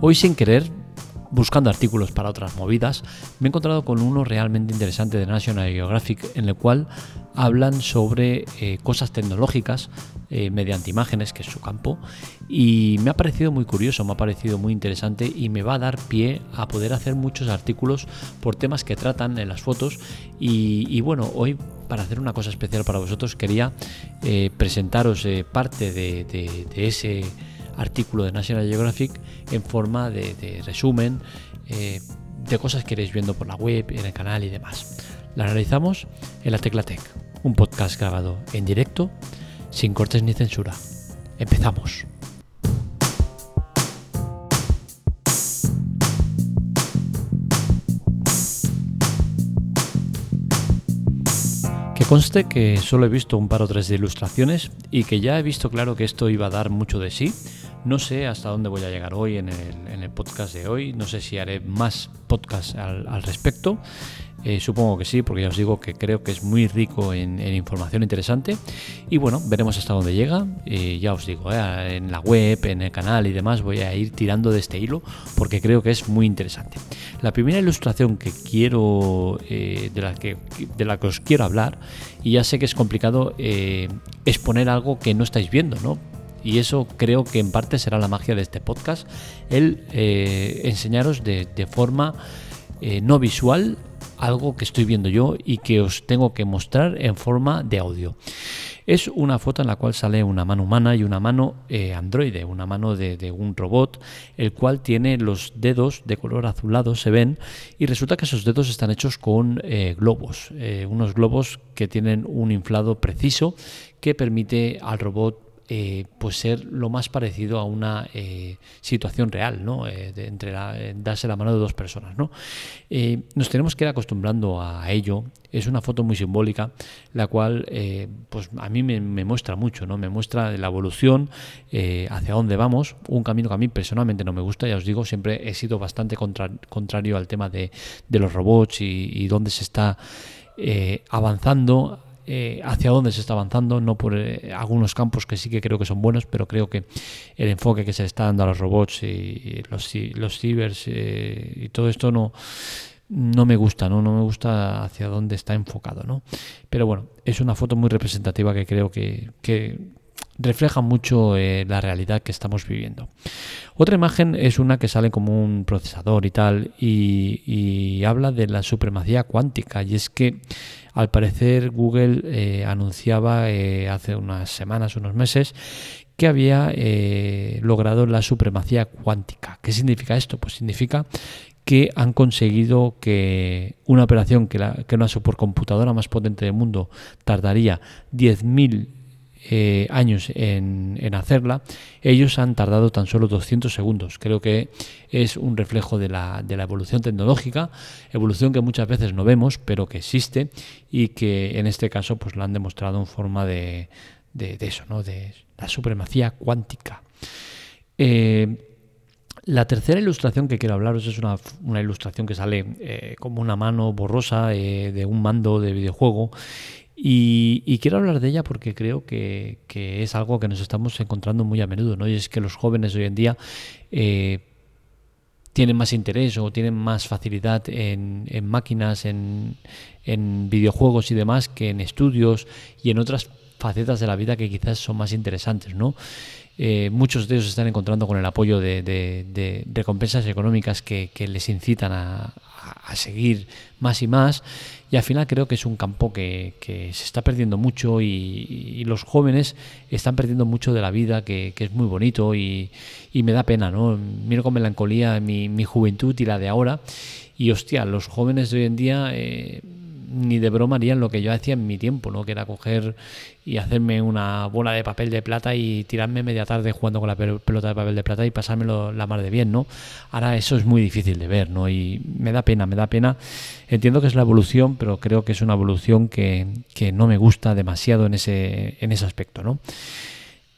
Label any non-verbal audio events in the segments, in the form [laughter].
Hoy sin querer, buscando artículos para otras movidas, me he encontrado con uno realmente interesante de National Geographic en el cual hablan sobre eh, cosas tecnológicas eh, mediante imágenes, que es su campo, y me ha parecido muy curioso, me ha parecido muy interesante y me va a dar pie a poder hacer muchos artículos por temas que tratan en las fotos. Y, bueno, hoy para hacer una cosa especial para vosotros quería eh, presentaros parte de ese artículo de National Geographic en forma de, resumen eh, de cosas que iréis viendo por la web, en el canal y demás. La analizamos en la Tecla Tech, un podcast grabado en directo, sin cortes ni censura. Empezamos. Que conste que solo he visto un par o tres de ilustraciones y que ya he visto claro que esto iba a dar mucho de sí no sé hasta dónde voy a llegar hoy en el, podcast de hoy, no sé si haré más podcasts al, respecto. Eh, supongo que sí, porque ya os digo que creo que es muy rico en, información interesante. Y bueno, veremos hasta dónde llega. Eh, ya os digo, eh, en la web, en el canal y demás voy a ir tirando de este hilo porque creo que es muy interesante. La primera ilustración que quiero, de, la que, de la que os quiero hablar, y ya sé que es complicado exponer algo que no estáis viendo, ¿no? Y eso creo que en parte será la magia de este podcast, el eh, enseñaros de, forma eh, no visual algo que estoy viendo yo y que os tengo que mostrar en forma de audio. Es una foto en la cual sale una mano humana y una mano eh, androide, una mano de, un robot, el cual tiene los dedos de color azulado, se ven, y resulta que esos dedos están hechos con globos, unos globos que tienen un inflado preciso que permite al robot eh, pues ser lo más parecido a una eh, situación real, ¿no? Eh, entre darse la mano de dos personas, ¿no? nos tenemos que ir acostumbrando a ello. Es una foto muy simbólica, la cual, pues a mí me, muestra mucho, ¿no? Me muestra la evolución, hacia dónde vamos, un camino que a mí personalmente no me gusta, ya os digo, siempre he sido bastante contrario al tema de, los robots y, y dónde se está avanzando eh, hacia dónde se está avanzando, no por eh, algunos campos que sí que creo que son buenos, pero creo que el enfoque que se está dando a los robots y, los, los cibers eh, y todo esto no, no me gusta, ¿no? no me gusta hacia dónde está enfocado. ¿no? Pero bueno, es una foto muy representativa que creo que, refleja mucho la realidad que estamos viviendo. Otra imagen es una que sale como un procesador y tal, y, y habla de la supremacía cuántica, y es que al parecer Google eh, anunciaba eh, hace unas semanas, unos meses, que había eh, logrado la supremacía cuántica. ¿Qué significa esto? Pues significa que han conseguido que una operación que, una supercomputadora más potente del mundo tardaría 10.000 eh, años en, hacerla, ellos han tardado tan solo 200 segundos. Creo que es un reflejo de la, evolución tecnológica, evolución que muchas veces no vemos, pero que existe y que en este caso pues la han demostrado en forma de, eso, ¿no? de la supremacía cuántica. Eh, la tercera ilustración que quiero hablaros es una, una ilustración que sale eh, como una mano borrosa de un mando de videojuego y, quiero hablar de ella porque creo que, es algo que nos estamos encontrando muy a menudo, ¿no? Y es que los jóvenes hoy en día eh, tienen más interés o tienen más facilidad en, máquinas, en, videojuegos y demás que en estudios y en otras facetas de la vida que quizás son más interesantes, ¿no? Eh, muchos de ellos se están encontrando con el apoyo de, recompensas económicas que, les incitan a, seguir más y más y al final creo que es un campo que, se está perdiendo mucho y, los jóvenes están perdiendo mucho de la vida que, es muy bonito y, me da pena, ¿no? Miro con melancolía mi, juventud y la de ahora y hostia, los jóvenes de hoy en día... Eh, ni de broma harían lo que yo hacía en mi tiempo, ¿no? Que era coger y hacerme una bola de papel de plata y tirarme media tarde jugando con la pelota de papel de plata y pasármelo la mar de bien, ¿no? Ahora eso es muy difícil de ver, ¿no? Y me da pena, me da pena. Entiendo que es la evolución, pero creo que es una evolución que, no me gusta demasiado en ese, en ese aspecto, ¿no?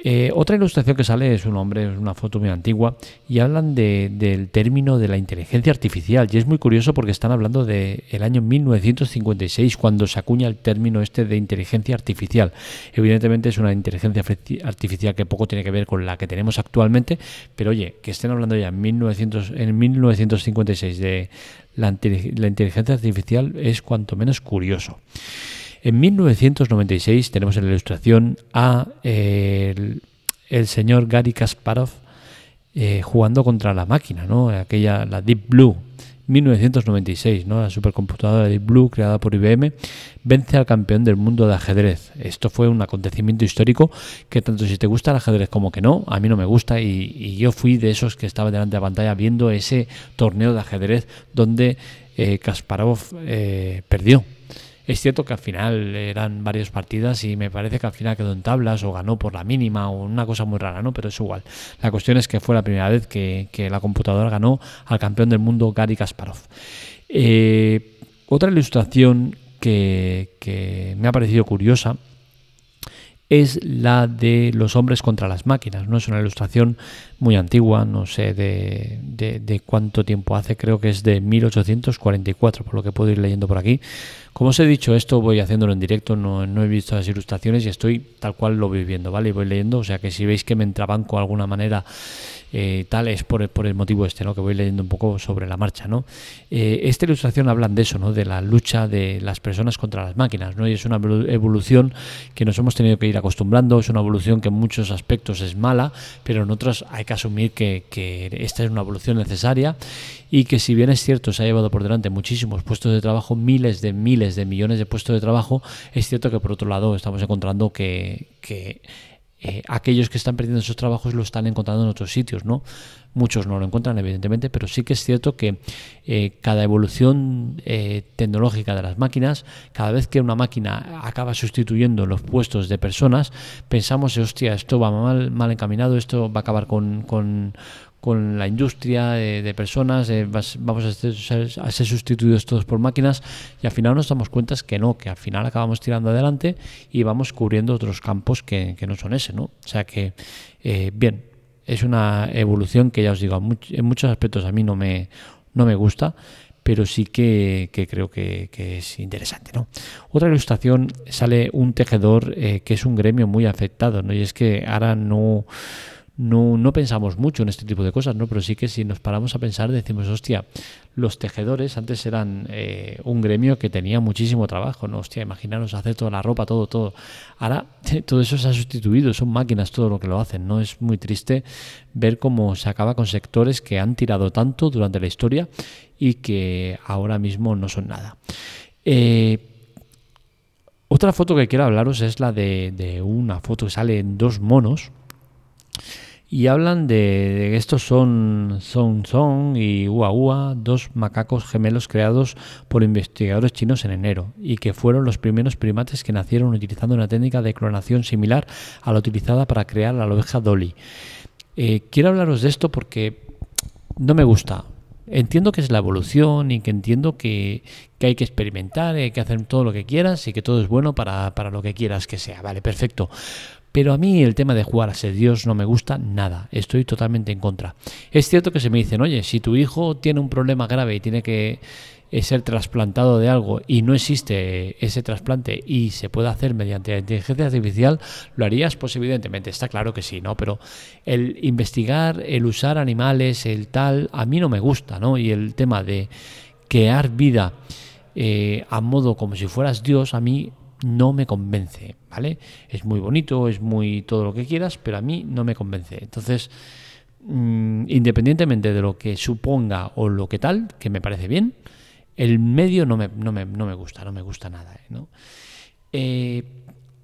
Eh, otra ilustración que sale es un hombre, es una foto muy antigua, y hablan del término de la inteligencia artificial. Y es muy curioso porque están hablando del año 1956, cuando se acuña el término este de inteligencia artificial. Evidentemente es una inteligencia artificial que poco tiene que ver con la que tenemos actualmente, pero oye, que estén hablando ya en, 1900, en 1956 de la, la inteligencia artificial es cuanto menos curioso. En 1996 tenemos en la ilustración a el, señor Gary Kasparov eh, jugando contra la máquina, ¿no? aquella, la Deep Blue. 1996, ¿no? la supercomputadora Deep Blue creada por IBM vence al campeón del mundo de ajedrez. Esto fue un acontecimiento histórico que tanto si te gusta el ajedrez como que no, a mí no me gusta y, yo fui de esos que estaba delante de la pantalla viendo ese torneo de ajedrez donde eh, Kasparov eh, perdió es cierto que al final eran varias partidas y me parece que al final quedó en tablas o ganó por la mínima o una cosa muy rara, ¿no? Pero es igual. La cuestión es que fue la primera vez que, la computadora ganó al campeón del mundo Gary Kasparov. Eh, otra ilustración que, que me ha parecido curiosa es la de los hombres contra las máquinas. ¿no? Es una ilustración muy antigua, no sé de, de, cuánto tiempo hace, creo que es de 1844, por lo que puedo ir leyendo por aquí. Como os he dicho, esto voy haciéndolo en directo, no, no, he visto las ilustraciones y estoy tal cual lo voy viendo, ¿vale? Y voy leyendo, o sea que si veis que me entrabanco de alguna manera eh, tal es por, por, el motivo este, ¿no? Que voy leyendo un poco sobre la marcha, ¿no? Eh, esta ilustración hablan de eso, ¿no? De la lucha de las personas contra las máquinas, ¿no? Y es una evolución que nos hemos tenido que ir acostumbrando, es una evolución que en muchos aspectos es mala, pero en otros hay que asumir que, que esta es una evolución necesaria y que si bien es cierto se ha llevado por delante muchísimos puestos de trabajo, miles de miles de millones de puestos de trabajo, es cierto que por otro lado estamos encontrando que, eh, aquellos que están perdiendo esos trabajos lo están encontrando en otros sitios, ¿no? Muchos no lo encuentran, evidentemente, pero sí que es cierto que eh, cada evolución eh, tecnológica de las máquinas, cada vez que una máquina acaba sustituyendo los puestos de personas, pensamos, hostia, esto va mal, mal encaminado, esto va a acabar con, con con la industria de, personas, vamos a ser, a ser, sustituidos todos por máquinas y al final nos damos cuenta que no, que al final acabamos tirando adelante y vamos cubriendo otros campos que, no son ese, ¿no? O sea que, eh, bien, es una evolución que ya os digo, en muchos aspectos a mí no me, no me gusta, pero sí que, creo que, es interesante. ¿no? Otra ilustración sale un tejedor eh, que es un gremio muy afectado, ¿no? y es que ahora no no, no pensamos mucho en este tipo de cosas, ¿no? Pero sí que si nos paramos a pensar decimos, hostia, los tejedores antes eran eh, un gremio que tenía muchísimo trabajo, ¿no? Hostia, imaginaros hacer toda la ropa, todo, todo. Ahora [laughs] todo eso se ha sustituido, son máquinas todo lo que lo hacen, ¿no? Es muy triste ver cómo se acaba con sectores que han tirado tanto durante la historia y que ahora mismo no son nada. Eh, otra foto que quiero hablaros es la de, de una foto que sale en dos monos y hablan de, que estos son Song Song y Ua Ua, dos macacos gemelos creados por investigadores chinos en enero y que fueron los primeros primates que nacieron utilizando una técnica de clonación similar a la utilizada para crear la oveja Dolly. Eh, quiero hablaros de esto porque no me gusta. Entiendo que es la evolución y que entiendo que, hay que experimentar, hay que hacer todo lo que quieras y que todo es bueno para, para lo que quieras que sea. Vale, perfecto. Pero a mí el tema de jugar a ser Dios no me gusta nada, estoy totalmente en contra. Es cierto que se me dicen, oye, si tu hijo tiene un problema grave y tiene que eh, ser trasplantado de algo y no existe ese trasplante y se puede hacer mediante la inteligencia artificial, ¿lo harías? Pues evidentemente, está claro que sí, ¿no? Pero el investigar, el usar animales, el tal, a mí no me gusta, ¿no? Y el tema de crear vida eh, a modo como si fueras Dios, a mí no me convence, ¿vale? Es muy bonito, es muy todo lo que quieras, pero a mí no me convence. Entonces, mm, independientemente de lo que suponga o lo que tal, que me parece bien, el medio no me, no me, no me gusta, no me gusta nada, ¿eh? Eh,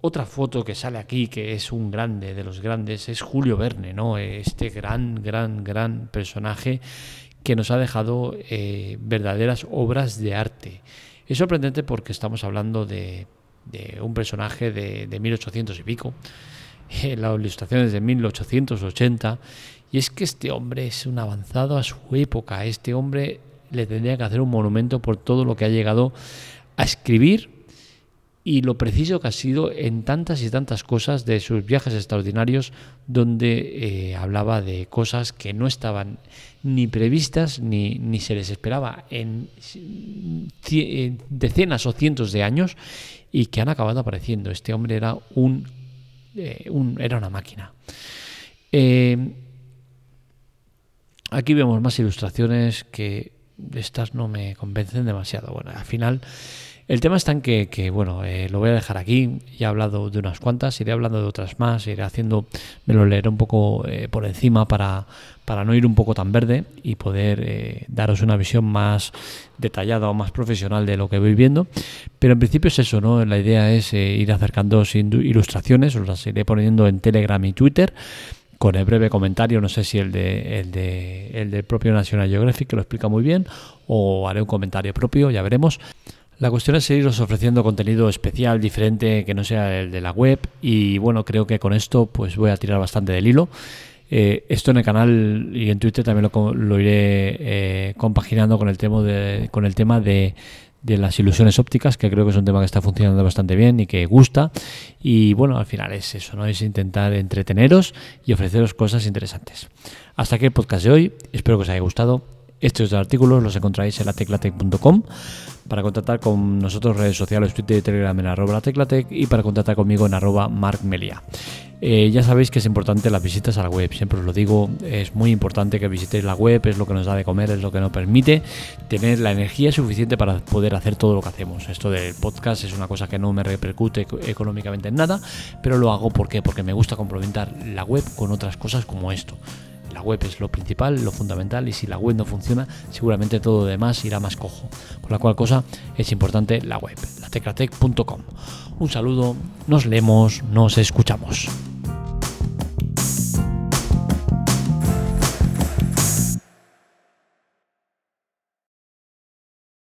otra foto que sale aquí, que es un grande de los grandes, es Julio Verne, ¿no? Este gran, gran, gran personaje que nos ha dejado eh, verdaderas obras de arte. Es sorprendente porque estamos hablando de de un personaje de, de 1800 y pico. [laughs] La ilustración es de 1880. Y es que este hombre es un avanzado a su época. Este hombre le tendría que hacer un monumento por todo lo que ha llegado a escribir y lo preciso que ha sido en tantas y tantas cosas de sus viajes extraordinarios donde eh, hablaba de cosas que no estaban ni previstas ni, ni se les esperaba en, decenas o cientos de años y que han acabado apareciendo. Este hombre era un, eh, era una máquina. Eh, aquí vemos más ilustraciones que estas no me convencen demasiado. Bueno, al final el tema está en que, bueno, eh, lo voy a dejar aquí. Ya he hablado de unas cuantas, iré hablando de otras más, iré haciendo, me lo leeré un poco eh, por encima para, para no ir un poco tan verde y poder eh, daros una visión más detallada o más profesional de lo que voy viendo. Pero en principio es eso, ¿no? La idea es ir acercando ilustraciones, os las iré poniendo en Telegram y Twitter con el breve comentario, no sé si el de, el de el del propio National Geographic que lo explica muy bien o haré un comentario propio, ya veremos. La cuestión es seguiros ofreciendo contenido especial, diferente, que no sea el de la web. Y bueno, creo que con esto pues voy a tirar bastante del hilo. Eh, esto en el canal y en Twitter también lo, iré eh, compaginando con el tema de, con el tema de, las ilusiones ópticas, que creo que es un tema que está funcionando bastante bien y que gusta. Y bueno, al final es eso, ¿no? Es intentar entreteneros y ofreceros cosas interesantes. Hasta aquí el podcast de hoy. Espero que os haya gustado. Estos artículos los encontráis en la teclatec.com para contactar con nosotros redes sociales, Twitter y Telegram en arroba teclatec y para contactar conmigo en arroba markmelia. Eh, ya sabéis que es importante las visitas a la web, siempre os lo digo, es muy importante que visitéis la web, es lo que nos da de comer, es lo que nos permite tener la energía suficiente para poder hacer todo lo que hacemos. Esto del podcast es una cosa que no me repercute económicamente en nada, pero lo hago ¿por porque me gusta complementar la web con otras cosas como esto. La web es lo principal, lo fundamental y si la web no funciona, seguramente todo lo demás irá más cojo. Con la cual cosa es importante la web, la teclatec.com. Un saludo, nos leemos, nos escuchamos.